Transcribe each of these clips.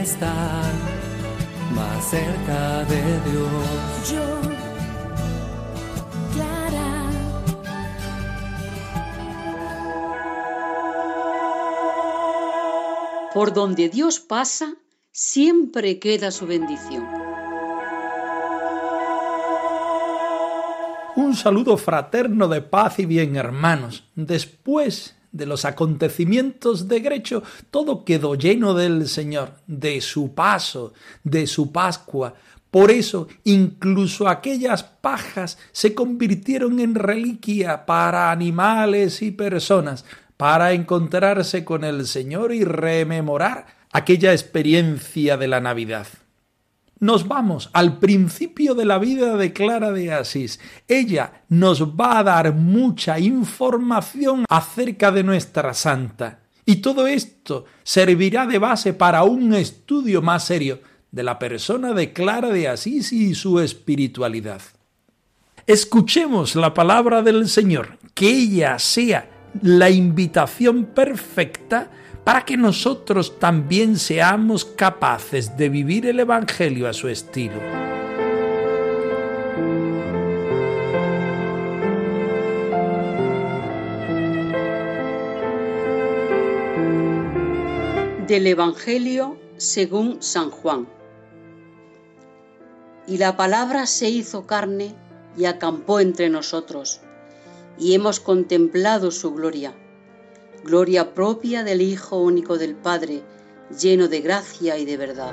Estar más cerca de Dios. Yo, Clara, Por donde Dios pasa, siempre queda su bendición. Un saludo fraterno de paz y bien, hermanos. Después de los acontecimientos de Grecho, todo quedó lleno del Señor, de su paso, de su Pascua. Por eso, incluso aquellas pajas se convirtieron en reliquia para animales y personas, para encontrarse con el Señor y rememorar aquella experiencia de la Navidad. Nos vamos al principio de la vida de Clara de Asís. Ella nos va a dar mucha información acerca de nuestra santa. Y todo esto servirá de base para un estudio más serio de la persona de Clara de Asís y su espiritualidad. Escuchemos la palabra del Señor, que ella sea la invitación perfecta para que nosotros también seamos capaces de vivir el Evangelio a su estilo. Del Evangelio según San Juan. Y la palabra se hizo carne y acampó entre nosotros, y hemos contemplado su gloria, gloria propia del Hijo único del Padre, lleno de gracia y de verdad.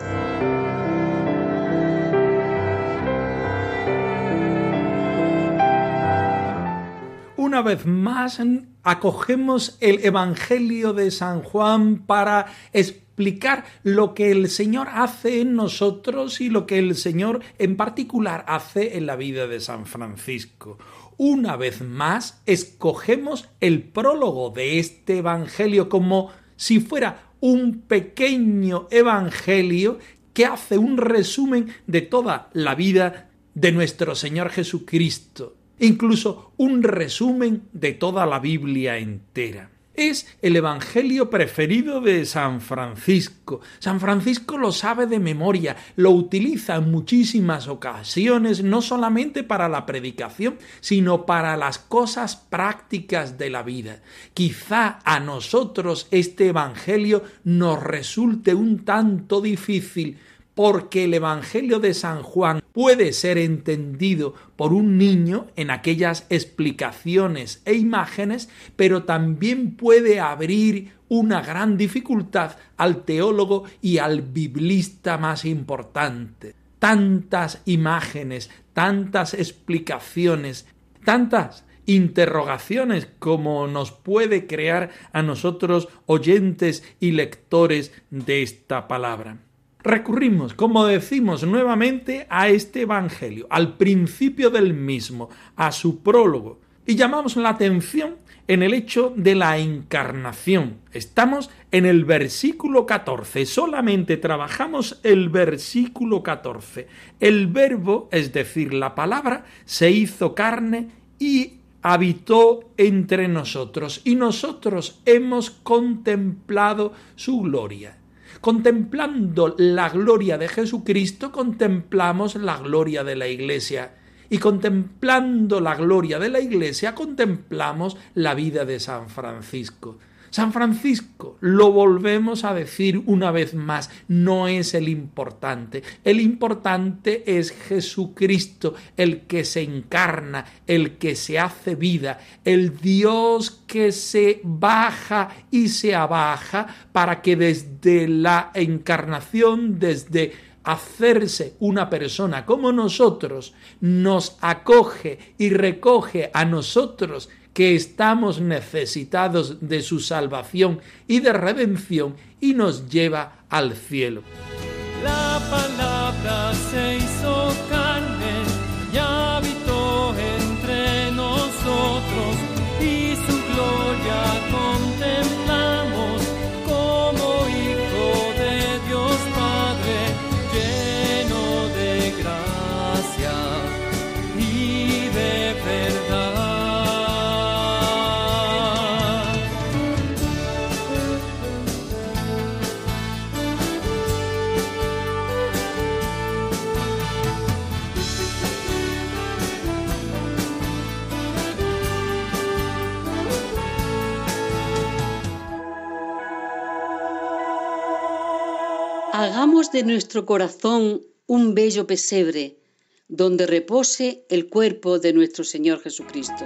Una vez más acogemos el Evangelio de San Juan para explicar lo que el Señor hace en nosotros y lo que el Señor en particular hace en la vida de San Francisco. Una vez más escogemos el prólogo de este Evangelio como si fuera un pequeño Evangelio que hace un resumen de toda la vida de nuestro Señor Jesucristo incluso un resumen de toda la Biblia entera. Es el Evangelio preferido de San Francisco. San Francisco lo sabe de memoria, lo utiliza en muchísimas ocasiones, no solamente para la predicación, sino para las cosas prácticas de la vida. Quizá a nosotros este Evangelio nos resulte un tanto difícil, porque el Evangelio de San Juan puede ser entendido por un niño en aquellas explicaciones e imágenes, pero también puede abrir una gran dificultad al teólogo y al biblista más importante. Tantas imágenes, tantas explicaciones, tantas interrogaciones como nos puede crear a nosotros oyentes y lectores de esta palabra recurrimos, como decimos nuevamente, a este Evangelio, al principio del mismo, a su prólogo, y llamamos la atención en el hecho de la encarnación. Estamos en el versículo 14, solamente trabajamos el versículo 14. El verbo, es decir, la palabra, se hizo carne y habitó entre nosotros, y nosotros hemos contemplado su gloria. Contemplando la gloria de Jesucristo, contemplamos la gloria de la Iglesia. Y contemplando la gloria de la Iglesia, contemplamos la vida de San Francisco. San Francisco, lo volvemos a decir una vez más, no es el importante. El importante es Jesucristo, el que se encarna, el que se hace vida, el Dios que se baja y se abaja para que desde la encarnación, desde hacerse una persona como nosotros, nos acoge y recoge a nosotros que estamos necesitados de su salvación y de redención y nos lleva al cielo. La palabra se hizo de nuestro corazón un bello pesebre donde repose el cuerpo de nuestro Señor Jesucristo.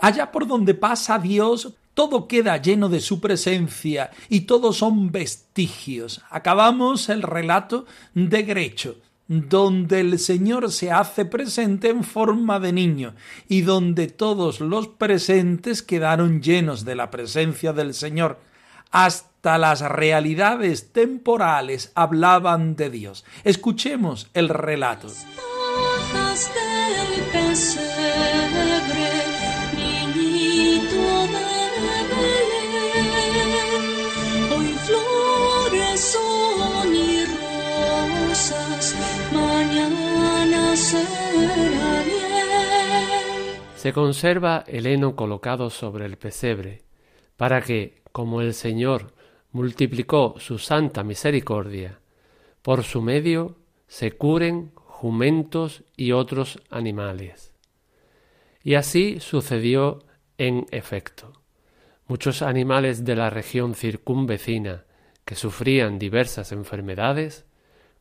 Allá por donde pasa Dios, todo queda lleno de su presencia y todos son vestigios. Acabamos el relato de Grecho, donde el Señor se hace presente en forma de niño y donde todos los presentes quedaron llenos de la presencia del Señor. Hasta las realidades temporales hablaban de Dios. Escuchemos el relato. Hojas del pesebre, niñito de Belén. Hoy flores son y rosas, mañana será bien. Se conserva el heno colocado sobre el pesebre, para que, como el Señor multiplicó su santa misericordia, por su medio se curen jumentos y otros animales. Y así sucedió en efecto. Muchos animales de la región circunvecina que sufrían diversas enfermedades,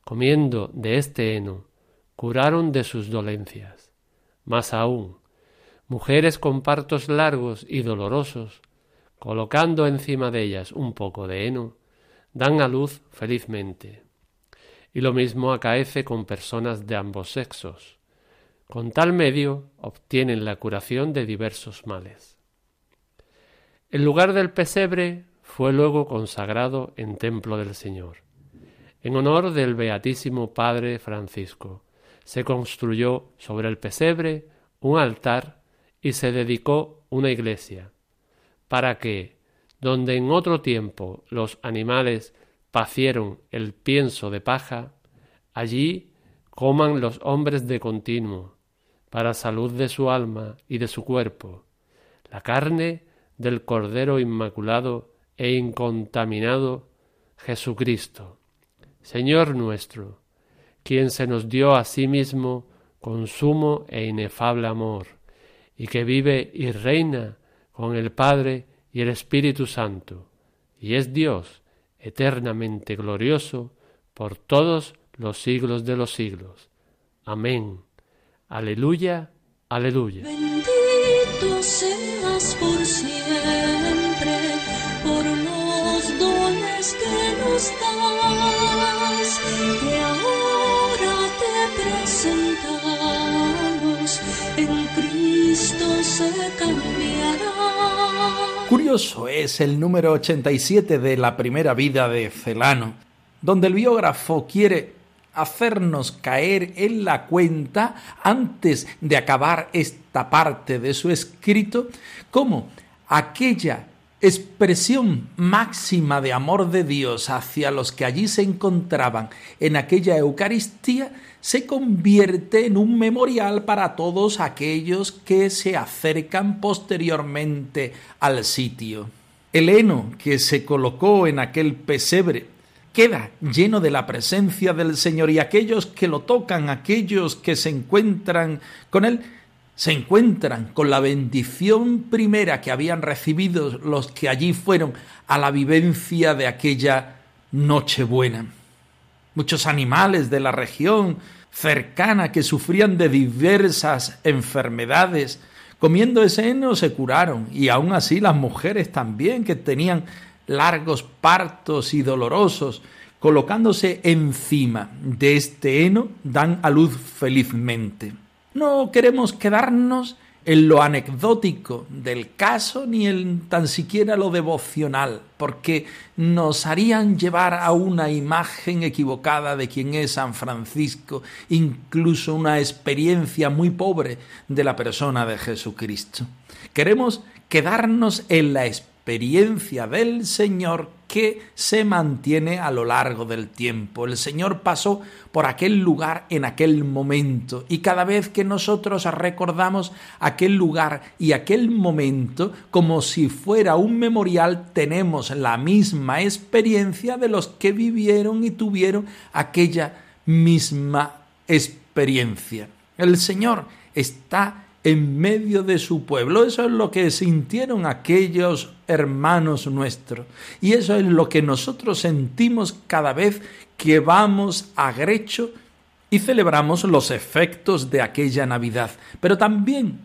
comiendo de este heno, curaron de sus dolencias. Más aún, mujeres con partos largos y dolorosos, colocando encima de ellas un poco de heno, dan a luz felizmente. Y lo mismo acaece con personas de ambos sexos. Con tal medio obtienen la curación de diversos males. El lugar del pesebre fue luego consagrado en templo del Señor. En honor del Beatísimo Padre Francisco, se construyó sobre el pesebre un altar y se dedicó una iglesia, para que, donde en otro tiempo los animales pacieron el pienso de paja, allí coman los hombres de continuo, para salud de su alma y de su cuerpo, la carne del Cordero Inmaculado e incontaminado Jesucristo, Señor nuestro, quien se nos dio a sí mismo con sumo e inefable amor, y que vive y reina con el Padre y el Espíritu Santo, y es Dios eternamente glorioso por todos los siglos de los siglos. Amén. Aleluya, aleluya. Bendito seas por siempre, por los dones que nos das, que ahora te presentamos, se cambiará. Curioso es el número 87 de la primera vida de Celano, donde el biógrafo quiere hacernos caer en la cuenta antes de acabar esta parte de su escrito, como aquella expresión máxima de amor de Dios hacia los que allí se encontraban en aquella Eucaristía se convierte en un memorial para todos aquellos que se acercan posteriormente al sitio. El heno que se colocó en aquel pesebre queda lleno de la presencia del Señor y aquellos que lo tocan, aquellos que se encuentran con Él, se encuentran con la bendición primera que habían recibido los que allí fueron a la vivencia de aquella Nochebuena. Muchos animales de la región cercana que sufrían de diversas enfermedades, comiendo ese heno se curaron y aún así las mujeres también que tenían largos partos y dolorosos, colocándose encima de este heno, dan a luz felizmente. No queremos quedarnos en lo anecdótico del caso ni en tan siquiera lo devocional, porque nos harían llevar a una imagen equivocada de quién es San Francisco, incluso una experiencia muy pobre de la persona de Jesucristo. Queremos quedarnos en la experiencia del Señor que se mantiene a lo largo del tiempo. El Señor pasó por aquel lugar en aquel momento y cada vez que nosotros recordamos aquel lugar y aquel momento como si fuera un memorial, tenemos la misma experiencia de los que vivieron y tuvieron aquella misma experiencia. El Señor está en medio de su pueblo. Eso es lo que sintieron aquellos hermanos nuestros. Y eso es lo que nosotros sentimos cada vez que vamos a Grecho y celebramos los efectos de aquella Navidad. Pero también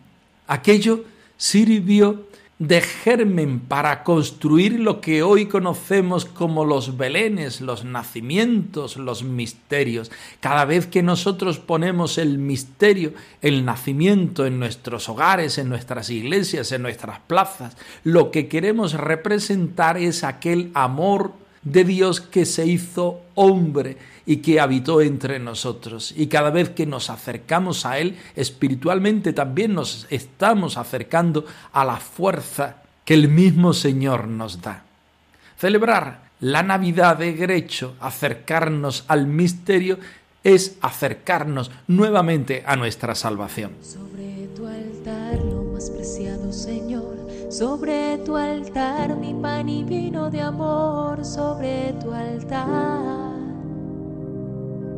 aquello sirvió de germen para construir lo que hoy conocemos como los belenes, los nacimientos, los misterios. Cada vez que nosotros ponemos el misterio, el nacimiento en nuestros hogares, en nuestras iglesias, en nuestras plazas, lo que queremos representar es aquel amor de Dios que se hizo hombre y que habitó entre nosotros. Y cada vez que nos acercamos a Él, espiritualmente también nos estamos acercando a la fuerza que el mismo Señor nos da. Celebrar la Navidad de Grecho, acercarnos al misterio, es acercarnos nuevamente a nuestra salvación. Sobre tu altar, lo más preciado, Señor, sobre tu altar, mi pan y vino de amor, sobre tu altar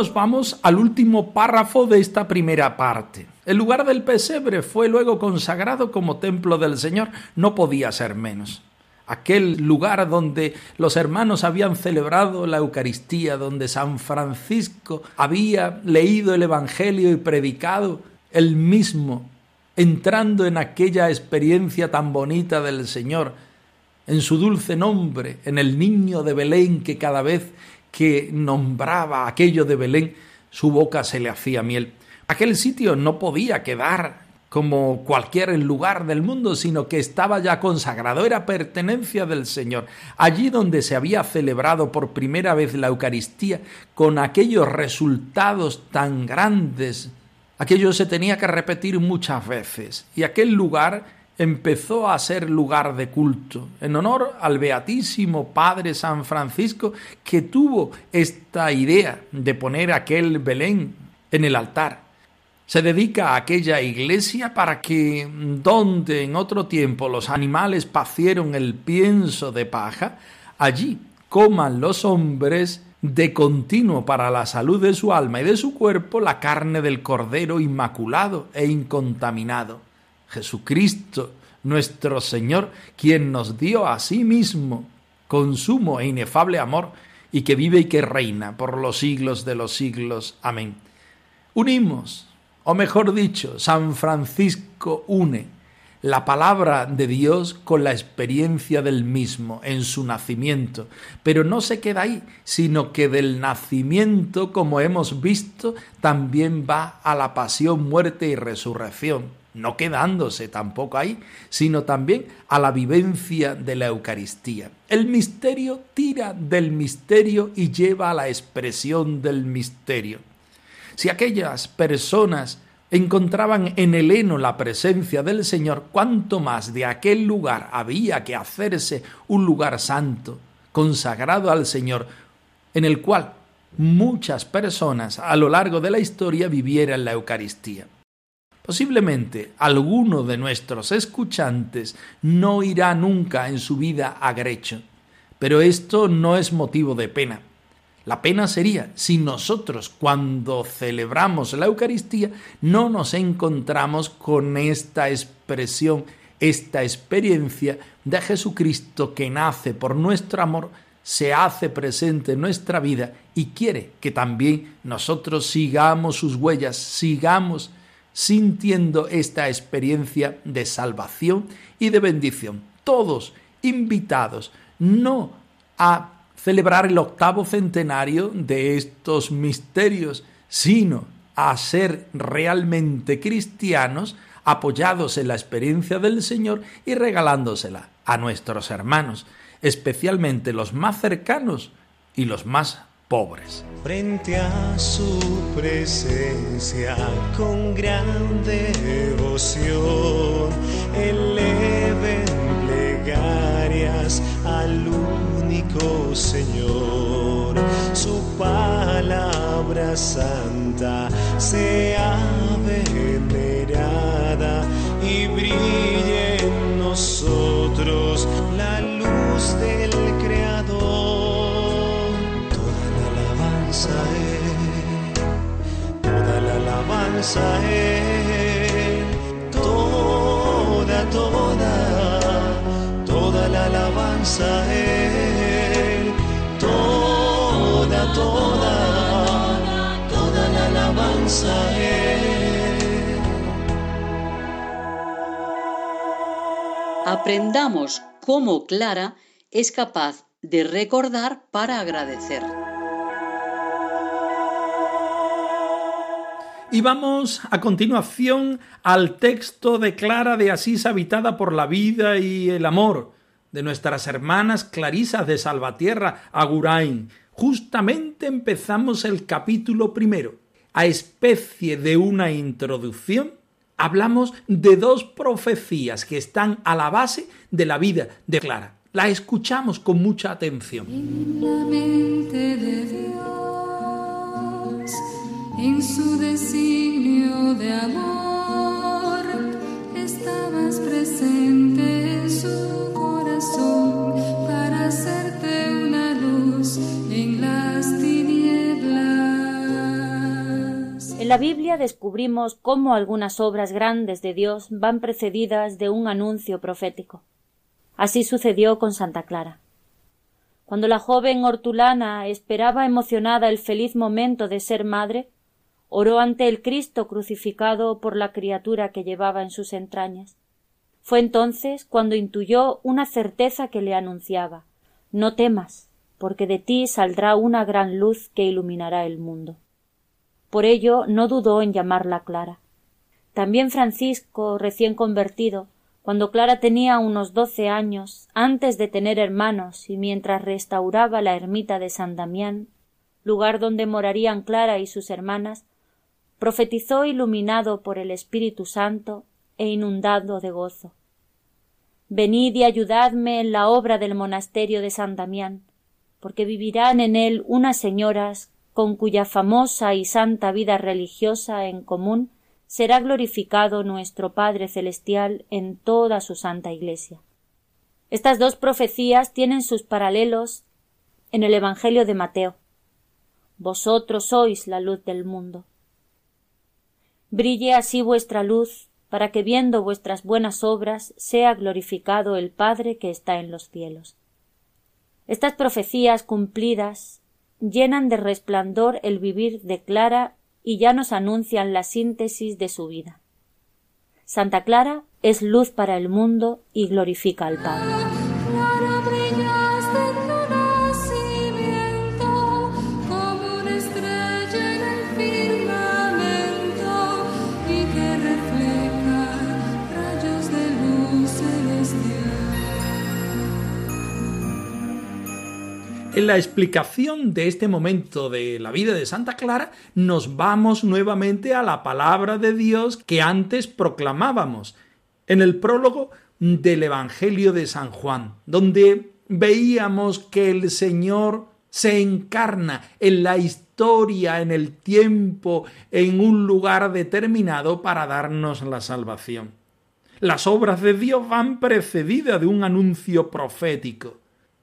nos vamos al último párrafo de esta primera parte. El lugar del pesebre fue luego consagrado como templo del Señor, no podía ser menos aquel lugar donde los hermanos habían celebrado la Eucaristía, donde San Francisco había leído el Evangelio y predicado él mismo, entrando en aquella experiencia tan bonita del Señor, en su dulce nombre, en el niño de Belén que cada vez que nombraba aquello de Belén, su boca se le hacía miel. Aquel sitio no podía quedar como cualquier lugar del mundo, sino que estaba ya consagrado, era pertenencia del Señor. Allí donde se había celebrado por primera vez la Eucaristía, con aquellos resultados tan grandes, aquello se tenía que repetir muchas veces, y aquel lugar empezó a ser lugar de culto, en honor al Beatísimo Padre San Francisco, que tuvo esta idea de poner aquel Belén en el altar se dedica a aquella iglesia para que donde en otro tiempo los animales pacieron el pienso de paja, allí coman los hombres de continuo para la salud de su alma y de su cuerpo la carne del Cordero inmaculado e incontaminado. Jesucristo, nuestro Señor, quien nos dio a sí mismo con sumo e inefable amor, y que vive y que reina por los siglos de los siglos. Amén. Unimos o mejor dicho, San Francisco une la palabra de Dios con la experiencia del mismo en su nacimiento. Pero no se queda ahí, sino que del nacimiento, como hemos visto, también va a la pasión, muerte y resurrección, no quedándose tampoco ahí, sino también a la vivencia de la Eucaristía. El misterio tira del misterio y lleva a la expresión del misterio. Si aquellas personas encontraban en el heno la presencia del Señor, cuánto más de aquel lugar había que hacerse un lugar santo, consagrado al Señor, en el cual muchas personas a lo largo de la historia vivieran la Eucaristía. Posiblemente alguno de nuestros escuchantes no irá nunca en su vida a Grecho, pero esto no es motivo de pena. La pena sería si nosotros cuando celebramos la Eucaristía no nos encontramos con esta expresión, esta experiencia de Jesucristo que nace por nuestro amor, se hace presente en nuestra vida y quiere que también nosotros sigamos sus huellas, sigamos sintiendo esta experiencia de salvación y de bendición. Todos invitados no a celebrar el octavo centenario de estos misterios, sino a ser realmente cristianos, apoyados en la experiencia del Señor y regalándosela a nuestros hermanos, especialmente los más cercanos y los más pobres. Frente a su presencia con gran devoción, eleven plegarias al único Señor. Su palabra santa sea venerada y brille en nosotros es, toda, toda, toda la alabanza es, toda, toda, toda la alabanza es. Aprendamos cómo Clara es capaz de recordar para agradecer. Y vamos a continuación al texto de Clara de Asís habitada por la vida y el amor de nuestras hermanas Clarisas de Salvatierra, Agurain. Justamente empezamos el capítulo primero. A especie de una introducción, hablamos de dos profecías que están a la base de la vida de Clara. La escuchamos con mucha atención. En la mente de Dios, en su designio de amor, estabas presente en su corazón para hacerte una luz en las tinieblas. En la Biblia descubrimos cómo algunas obras grandes de Dios van precedidas de un anuncio profético. Así sucedió con Santa Clara. Cuando la joven hortulana esperaba emocionada el feliz momento de ser madre, oró ante el Cristo crucificado por la criatura que llevaba en sus entrañas. Fue entonces cuando intuyó una certeza que le anunciaba No temas, porque de ti saldrá una gran luz que iluminará el mundo. Por ello no dudó en llamarla Clara. También Francisco, recién convertido, cuando Clara tenía unos doce años, antes de tener hermanos y mientras restauraba la ermita de San Damián, lugar donde morarían Clara y sus hermanas, profetizó iluminado por el Espíritu Santo e inundado de gozo. Venid y ayudadme en la obra del monasterio de San Damián, porque vivirán en él unas señoras con cuya famosa y santa vida religiosa en común será glorificado nuestro Padre Celestial en toda su santa Iglesia. Estas dos profecías tienen sus paralelos en el Evangelio de Mateo. Vosotros sois la luz del mundo. Brille así vuestra luz, para que viendo vuestras buenas obras sea glorificado el Padre que está en los cielos. Estas profecías cumplidas llenan de resplandor el vivir de Clara y ya nos anuncian la síntesis de su vida. Santa Clara es luz para el mundo y glorifica al Padre. En la explicación de este momento de la vida de Santa Clara, nos vamos nuevamente a la palabra de Dios que antes proclamábamos en el prólogo del Evangelio de San Juan, donde veíamos que el Señor se encarna en la historia, en el tiempo, en un lugar determinado para darnos la salvación. Las obras de Dios van precedidas de un anuncio profético.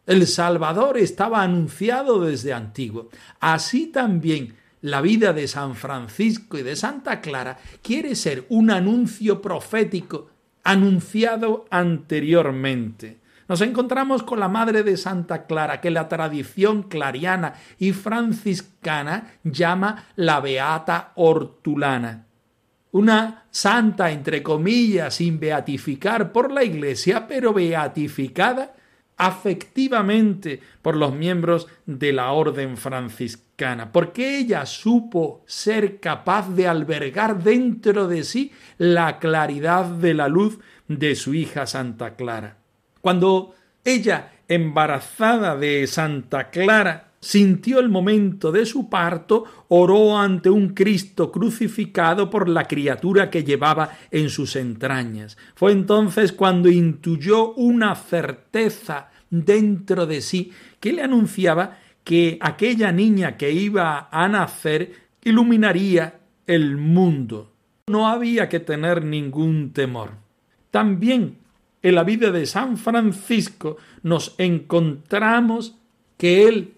El Salvador estaba anunciado desde antiguo. Así también la vida de San Francisco y de Santa Clara quiere ser un anuncio profético anunciado anteriormente. Nos encontramos con la madre de Santa Clara, que la tradición clariana y franciscana llama la Beata Hortulana. Una santa, entre comillas, sin beatificar por la Iglesia, pero beatificada afectivamente por los miembros de la orden franciscana, porque ella supo ser capaz de albergar dentro de sí la claridad de la luz de su hija Santa Clara. Cuando ella, embarazada de Santa Clara, sintió el momento de su parto, oró ante un Cristo crucificado por la criatura que llevaba en sus entrañas. Fue entonces cuando intuyó una certeza dentro de sí que le anunciaba que aquella niña que iba a nacer iluminaría el mundo. No había que tener ningún temor. También en la vida de San Francisco nos encontramos que él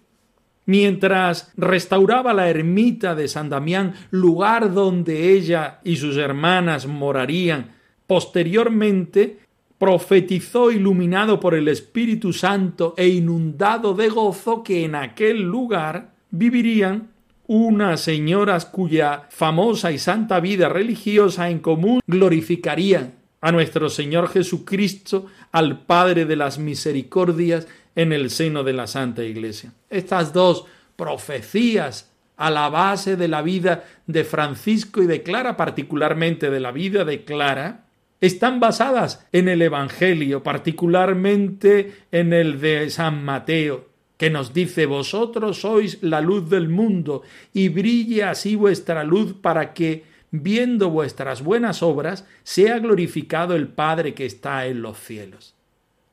mientras restauraba la ermita de San Damián, lugar donde ella y sus hermanas morarían, posteriormente profetizó iluminado por el Espíritu Santo e inundado de gozo que en aquel lugar vivirían unas señoras cuya famosa y santa vida religiosa en común glorificarían a nuestro Señor Jesucristo, al Padre de las misericordias en el seno de la Santa Iglesia. Estas dos profecías a la base de la vida de Francisco y de Clara, particularmente de la vida de Clara, están basadas en el Evangelio, particularmente en el de San Mateo, que nos dice Vosotros sois la luz del mundo, y brille así vuestra luz para que, viendo vuestras buenas obras, sea glorificado el Padre que está en los cielos.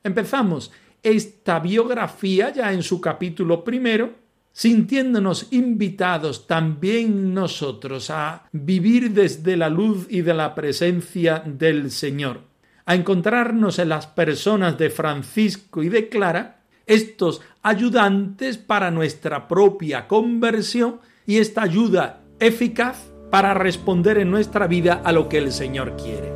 Empezamos esta biografía ya en su capítulo primero, sintiéndonos invitados también nosotros a vivir desde la luz y de la presencia del Señor, a encontrarnos en las personas de Francisco y de Clara, estos ayudantes para nuestra propia conversión y esta ayuda eficaz para responder en nuestra vida a lo que el Señor quiere.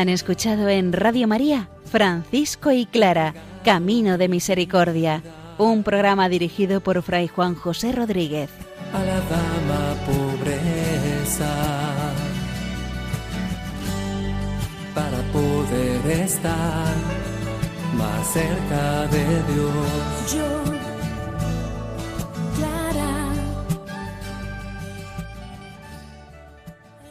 Han escuchado en Radio María Francisco y Clara, Camino de Misericordia, un programa dirigido por Fray Juan José Rodríguez. A la dama pobreza, para poder estar más cerca de Dios. Yo